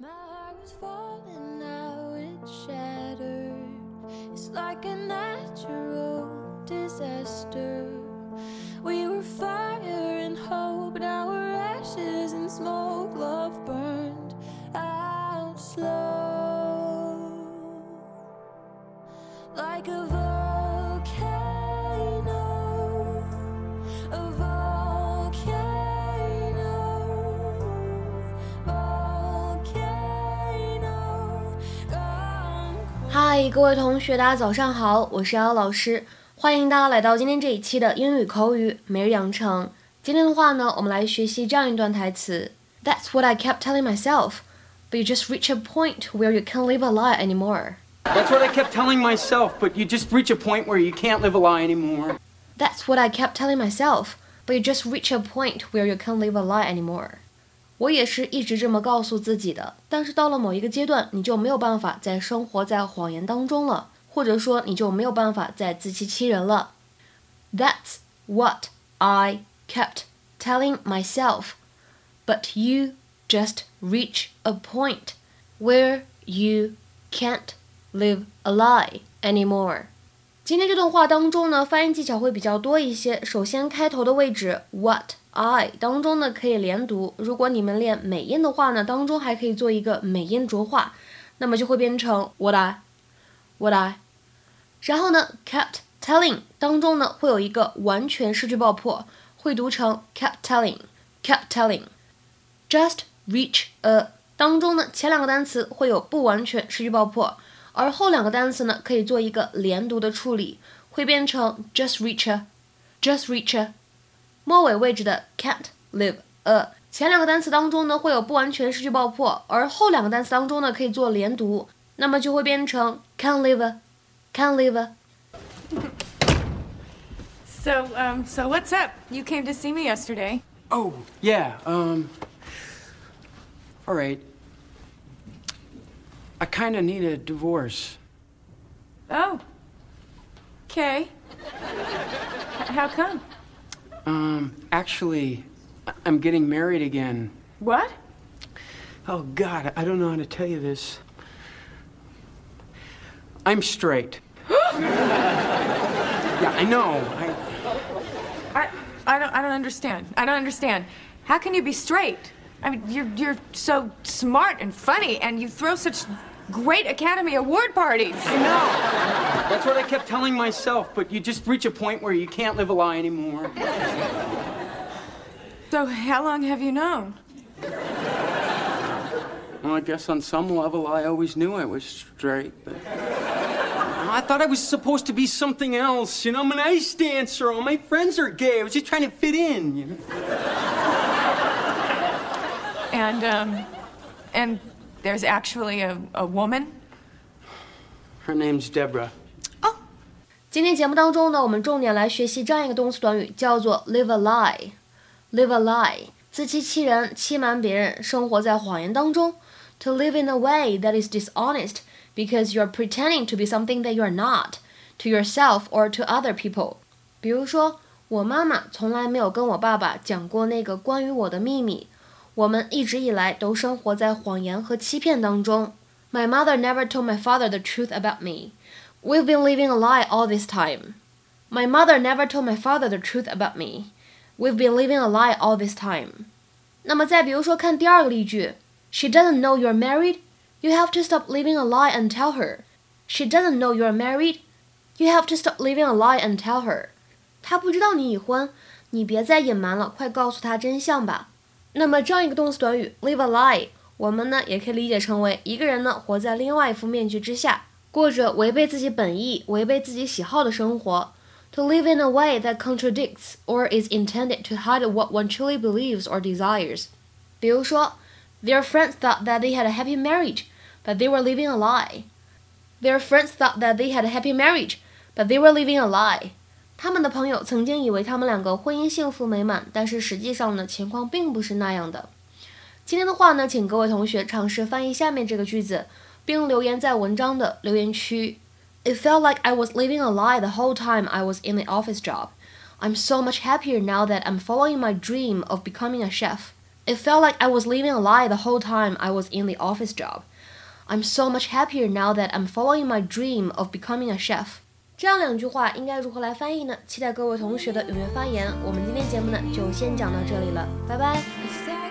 My heart was falling, now it's shattered. It's like a natural disaster. We were fire and hope, now we're ashes and smoke. Love burned out slow. Like a 嗨，各位同学，大家早上好，我是瑶瑶老师，欢迎大家来到今天这一期的英语口语每日养成。今天的话呢，我们来学习这样一段台词：That's what I kept telling myself, but you just reach a point where you can't live a lie anymore. That's what I kept telling myself, but you just reach a point where you can't live a lie anymore. That's what I kept telling myself, but you just reach a point where you can't live a lie anymore. 我也是一直这么告诉自己的，但是到了某一个阶段，你就没有办法再生活在谎言当中了，或者说你就没有办法再自欺欺人了。That's what I kept telling myself, but you just reach a point where you can't live a lie anymore. 今天这段话当中呢，发音技巧会比较多一些。首先，开头的位置 what I 当中呢可以连读。如果你们练美音的话呢，当中还可以做一个美音浊化，那么就会变成 what I what I。然后呢，kept telling 当中呢会有一个完全失去爆破，会读成 kept telling kept telling。just reach a 当中呢前两个单词会有不完全失去爆破。而后两个单词呢，可以做一个连读的处理，会变成 just reach a，just reach a。末尾位置的 can't live a，前两个单词当中呢会有不完全失去爆破，而后两个单词当中呢可以做连读，那么就会变成 can't live a，can't live a。 So, um, so what's up? You came to see me yesterday. Oh, yeah, um. All right. I kind of need a divorce. Oh. Okay. How come? Um, actually, I'm getting married again. What? Oh, God, I don't know how to tell you this. I'm straight. yeah, I know. I. I, I don't, I don't understand. I don't understand. How can you be straight? I mean, you're, you're so smart and funny, and you throw such great Academy Award parties. I know. That's what I kept telling myself, but you just reach a point where you can't live a lie anymore. So, how long have you known? Well, I guess on some level I always knew I was straight, but. I thought I was supposed to be something else. You know, I'm an ice dancer. All my friends are gay. I was just trying to fit in, you know? And, um, and there's actually a, a woman? Her name's Deborah. 今天节目当中呢，我们重点来学习这样一个动词短语，叫做 live a lie。live a lie，自欺欺人，欺瞒别人，生活在谎言当中。To live in a way that is dishonest because you are pretending to be something that you are not to yourself or to other people。比如说，我妈妈从来没有跟我爸爸讲过那个关于我的秘密。 我们一直以来都生活在谎言和欺骗当中。My mother never told my father the truth about me. We've been living a lie all this time. My mother never told my father the truth about me. We've been living a lie all this time. 那么再比如说，看第二个例句，She doesn't know you're married. You have to stop living a lie and tell her. She doesn't know you're married. You have to stop living a lie and tell her. 她不知道你已婚，你别再隐瞒了，快告诉她真相吧。 那么这样一个动词短语 live a lie，我们呢也可以理解成为一个人呢活在另外一副面具之下，过着违背自己本意、违背自己喜好的生活。To live in a way that contradicts or is intended to hide what one truly believes or desires。比如说，Their friends thought that they had a happy marriage, but they were living a lie. Their friends thought that they had a happy marriage, but they were living a lie. 他们的朋友曾经以为他们两个婚姻幸福美满，但是实际上呢，情况并不是那样的。今天的话呢，请各位同学尝试翻译下面这个句子，并留言在文章的留言区。It felt like I was living a lie the whole time I was in the office job. I'm so much happier now that I'm following my dream of becoming a chef. It felt like I was living a lie the whole time I was in the office job. I'm so much happier now that I'm following my dream of becoming a chef. 这样两句话应该如何来翻译呢？期待各位同学的踊跃发言。我们今天节目呢就先讲到这里了，拜拜。